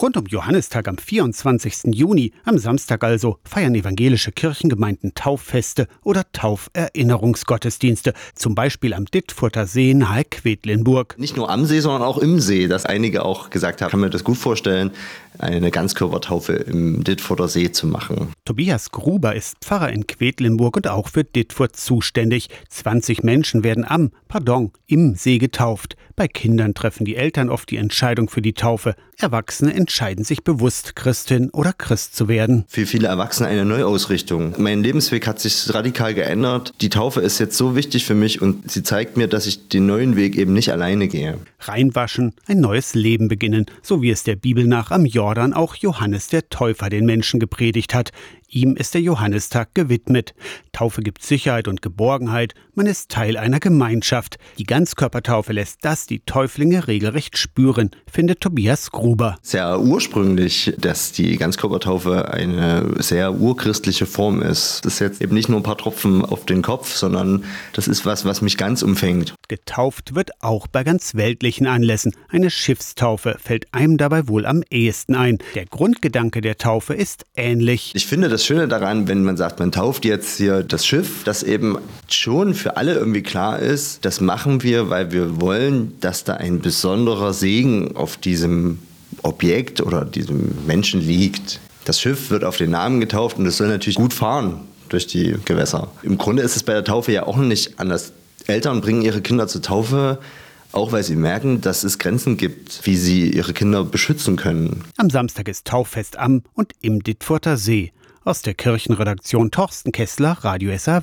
Rund um Johannistag am 24. Juni, am Samstag also, feiern evangelische Kirchengemeinden Tauffeste oder Tauferinnerungsgottesdienste, zum Beispiel am Dittfurter See nahe Quedlinburg. Nicht nur am See, sondern auch im See, dass einige auch gesagt haben, kann mir das gut vorstellen, eine Ganzkörpertaufe im Dittfurter See zu machen. Tobias Gruber ist Pfarrer in Quedlinburg und auch für Dittfurt zuständig. 20 Menschen werden am, pardon, im See getauft. Bei Kindern treffen die Eltern oft die Entscheidung für die Taufe. Erwachsene entscheiden sich bewusst, Christin oder Christ zu werden. Für viele Erwachsene eine Neuausrichtung. Mein Lebensweg hat sich radikal geändert. Die Taufe ist jetzt so wichtig für mich und sie zeigt mir, dass ich den neuen Weg eben nicht alleine gehe. Reinwaschen, ein neues Leben beginnen, so wie es der Bibel nach am Jordan auch Johannes der Täufer den Menschen gepredigt hat. Ihm ist der Johannistag gewidmet. Taufe gibt Sicherheit und Geborgenheit, man ist Teil einer Gemeinschaft. Die Ganzkörpertaufe lässt das die Täuflinge regelrecht spüren, findet Tobias Gruber. Sehr ursprünglich, dass die Ganzkörpertaufe eine sehr urchristliche Form ist. Das ist jetzt eben nicht nur ein paar Tropfen auf den Kopf, sondern das ist was, was mich ganz umfängt. Getauft wird auch bei ganz weltlichen Anlässen. Eine Schiffstaufe fällt einem dabei wohl am ehesten ein. Der Grundgedanke der Taufe ist ähnlich. Ich finde das Schöne daran, wenn man sagt, man tauft jetzt hier das Schiff, dass eben schon für alle irgendwie klar ist, das machen wir, weil wir wollen, dass da ein besonderer Segen auf diesem Objekt oder diesem Menschen liegt. Das Schiff wird auf den Namen getauft und es soll natürlich gut fahren durch die Gewässer. Im Grunde ist es bei der Taufe ja auch nicht anders. Eltern bringen ihre Kinder zur Taufe, auch weil sie merken, dass es Grenzen gibt, wie sie ihre Kinder beschützen können. Am Samstag ist Tauffest am und im Dittfurter See. Aus der Kirchenredaktion Torsten Kessler, Radio SAW.